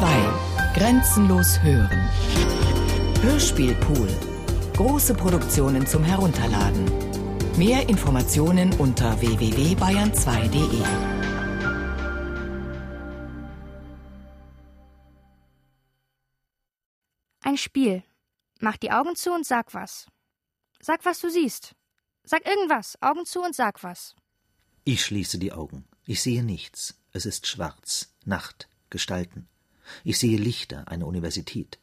2. Grenzenlos hören. Hörspielpool. Große Produktionen zum Herunterladen. Mehr Informationen unter www.bayern2.de. Ein Spiel. Mach die Augen zu und sag was. Sag, was du siehst. Sag irgendwas. Augen zu und sag was. Ich schließe die Augen. Ich sehe nichts. Es ist schwarz. Nacht. Gestalten. Ich sehe Lichter, eine Universität.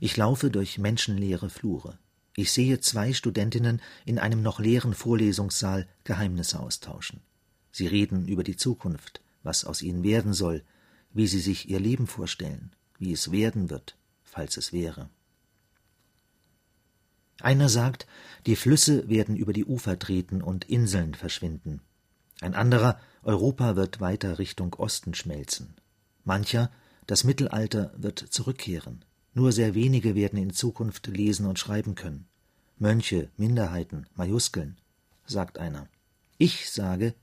Ich laufe durch menschenleere Flure. Ich sehe zwei Studentinnen in einem noch leeren Vorlesungssaal Geheimnisse austauschen. Sie reden über die Zukunft, was aus ihnen werden soll, wie sie sich ihr Leben vorstellen, wie es werden wird, falls es wäre. Einer sagt, die Flüsse werden über die Ufer treten und Inseln verschwinden. Ein anderer, Europa wird weiter Richtung Osten schmelzen. Mancher, das Mittelalter wird zurückkehren. Nur sehr wenige werden in Zukunft lesen und schreiben können. Mönche, Minderheiten, Majuskeln, sagt einer. Ich sage,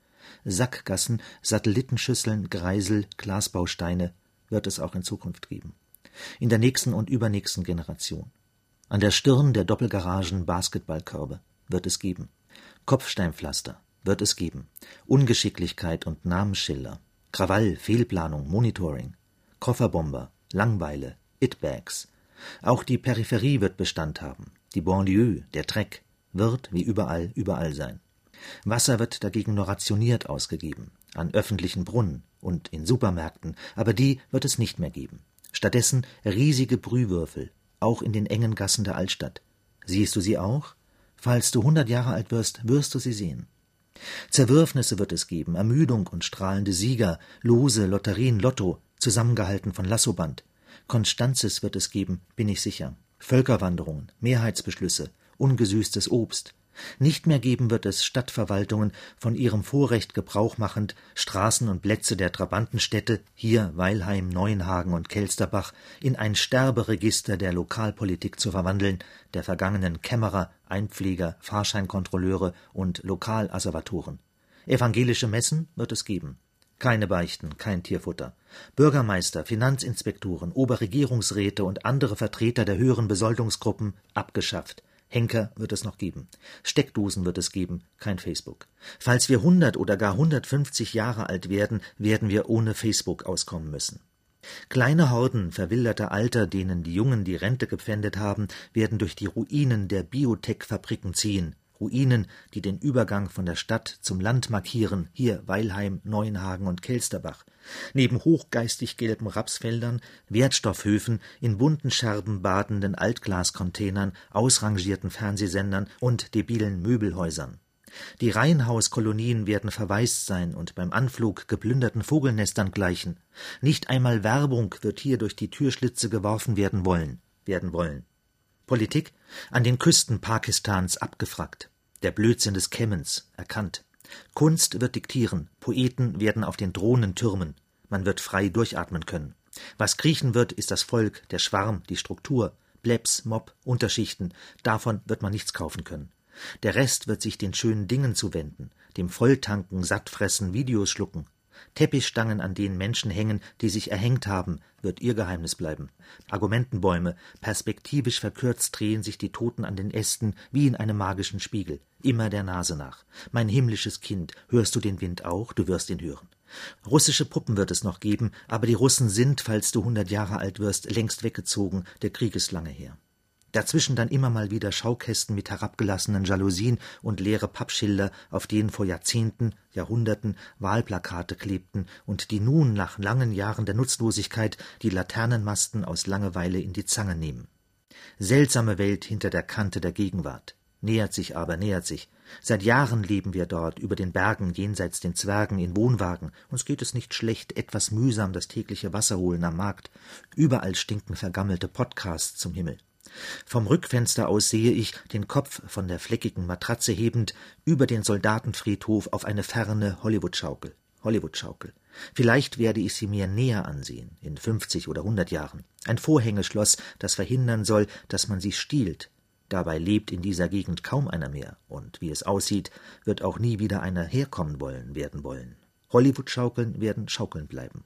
Sackgassen, Satellitenschüsseln, Greisel, Glasbausteine wird es auch in Zukunft geben. In der nächsten und übernächsten Generation. An der Stirn der Doppelgaragen Basketballkörbe wird es geben. Kopfsteinpflaster wird es geben. Ungeschicklichkeit und Namensschilder. Krawall, Fehlplanung, Monitoring. Kofferbomber, Langweile, It-Bags. Auch die Peripherie wird Bestand haben. Die Banlieue, der Dreck, wird, wie überall, überall sein. Wasser wird dagegen nur rationiert ausgegeben. An öffentlichen Brunnen und in Supermärkten, aber die wird es nicht mehr geben. Stattdessen riesige Brühwürfel, auch in den engen Gassen der Altstadt. Siehst du sie auch? Falls du hundert Jahre alt wirst, wirst du sie sehen. Zerwürfnisse wird es geben, Ermüdung und strahlende Sieger, Lose, Lotterien, Lotto, zusammengehalten von Lassoband. Konstanzes wird es geben, bin ich sicher. Völkerwanderungen, Mehrheitsbeschlüsse, ungesüßtes Obst, nicht mehr geben wird es Stadtverwaltungen, von ihrem Vorrecht Gebrauch machend, Straßen und Plätze der Trabantenstädte, hier Weilheim, Neuenhagen und Kelsterbach, in ein Sterberegister der Lokalpolitik zu verwandeln, der vergangenen Kämmerer, Einpfleger, Fahrscheinkontrolleure und Lokalasservatoren. Evangelische Messen wird es geben. Keine Beichten, kein Tierfutter. Bürgermeister, Finanzinspektoren, Oberregierungsräte und andere Vertreter der höheren Besoldungsgruppen abgeschafft. Henker wird es noch geben. Steckdosen wird es geben, kein Facebook. Falls wir 100 oder gar 150 Jahre alt werden, werden wir ohne Facebook auskommen müssen. Kleine Horden verwilderter Alter, denen die Jungen die Rente gepfändet haben, werden durch die Ruinen der Biotech-Fabriken ziehen, Ruinen, die den Übergang von der Stadt zum Land markieren, hier Weilheim, Neuenhagen und Kelsterbach. Neben hochgeistig gelben Rapsfeldern, Wertstoffhöfen, in bunten Scherben badenden Altglascontainern, ausrangierten Fernsehsendern und debilen Möbelhäusern. Die Reihenhauskolonien werden verwaist sein und beim Anflug geplünderten Vogelnestern gleichen. Nicht einmal Werbung wird hier durch die Türschlitze geworfen werden wollen, werden wollen. Politik an den Küsten Pakistans abgefragt. Der Blödsinn des Kemmens erkannt. Kunst wird diktieren, Poeten werden auf den Drohnen türmen, man wird frei durchatmen können. Was kriechen wird, ist das Volk, der Schwarm, die Struktur, Plebs, Mob, Unterschichten, davon wird man nichts kaufen können. Der Rest wird sich den schönen Dingen zuwenden, dem Volltanken, Sattfressen, Videos schlucken, Teppichstangen, an denen Menschen hängen, die sich erhängt haben, wird ihr Geheimnis bleiben. Argumentenbäume, perspektivisch verkürzt drehen sich die Toten an den Ästen wie in einem magischen Spiegel, immer der Nase nach. Mein himmlisches Kind, hörst du den Wind auch? Du wirst ihn hören. Russische Puppen wird es noch geben, aber die Russen sind, falls du hundert Jahre alt wirst, längst weggezogen, der Krieg ist lange her. Dazwischen dann immer mal wieder Schaukästen mit herabgelassenen Jalousien und leere Pappschilder, auf denen vor Jahrzehnten, Jahrhunderten Wahlplakate klebten und die nun nach langen Jahren der Nutzlosigkeit die Laternenmasten aus Langeweile in die Zange nehmen. Seltsame Welt hinter der Kante der Gegenwart. Nähert sich aber, nähert sich. Seit Jahren leben wir dort, über den Bergen, jenseits den Zwergen, in Wohnwagen. Uns geht es nicht schlecht, etwas mühsam das tägliche Wasser holen am Markt. Überall stinken vergammelte Podcasts zum Himmel. Vom Rückfenster aus sehe ich, den Kopf von der fleckigen Matratze hebend, über den Soldatenfriedhof auf eine ferne Hollywood-Schaukel. Hollywood-Schaukel. Vielleicht werde ich sie mir näher ansehen, in fünfzig oder hundert Jahren. Ein Vorhängeschloss, das verhindern soll, dass man sie stiehlt. Dabei lebt in dieser Gegend kaum einer mehr, und wie es aussieht, wird auch nie wieder einer herkommen wollen, werden wollen. Hollywood-Schaukeln werden Schaukeln bleiben.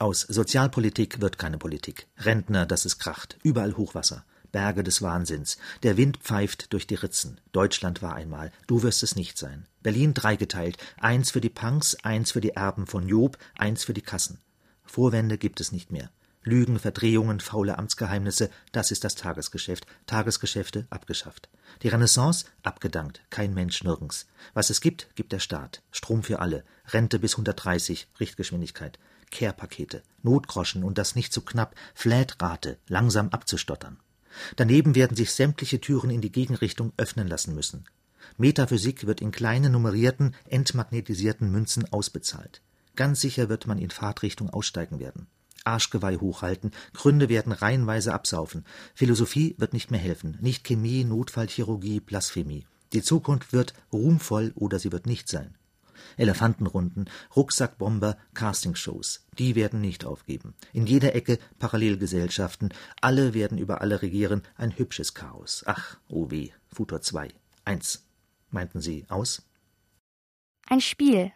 Aus Sozialpolitik wird keine Politik. Rentner, dass es kracht. Überall Hochwasser. Berge des Wahnsinns. Der Wind pfeift durch die Ritzen. Deutschland war einmal. Du wirst es nicht sein. Berlin dreigeteilt. Eins für die Punks, eins für die Erben von Job, eins für die Kassen. Vorwände gibt es nicht mehr. Lügen, Verdrehungen, faule Amtsgeheimnisse, das ist das Tagesgeschäft. Tagesgeschäfte abgeschafft. Die Renaissance abgedankt. Kein Mensch nirgends. Was es gibt, gibt der Staat. Strom für alle. Rente bis 130, Richtgeschwindigkeit. Care-Pakete, Notgroschen und das nicht zu knapp, Flatrate, langsam abzustottern. Daneben werden sich sämtliche Türen in die Gegenrichtung öffnen lassen müssen. Metaphysik wird in kleinen nummerierten, entmagnetisierten Münzen ausbezahlt. Ganz sicher wird man in Fahrtrichtung aussteigen werden. Arschgeweih hochhalten, Gründe werden reihenweise absaufen. Philosophie wird nicht mehr helfen, nicht Chemie, Notfallchirurgie, Blasphemie. Die Zukunft wird ruhmvoll oder sie wird nicht sein. Elefantenrunden, Rucksackbomber, Castingshows. Die werden nicht aufgeben. In jeder Ecke Parallelgesellschaften. Alle werden über alle regieren. Ein hübsches Chaos. Ach, oh weh. Futur 2. 1. Meinten Sie aus? Ein Spiel.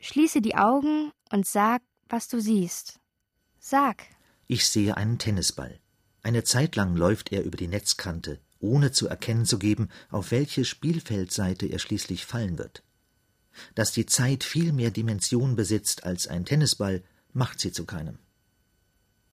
Schließe die Augen und sag, was du siehst. Sag. Ich sehe einen Tennisball. Eine Zeit lang läuft er über die Netzkante, ohne zu erkennen zu geben, auf welche Spielfeldseite er schließlich fallen wird. Dass die Zeit viel mehr Dimension besitzt als ein Tennisball, macht sie zu keinem.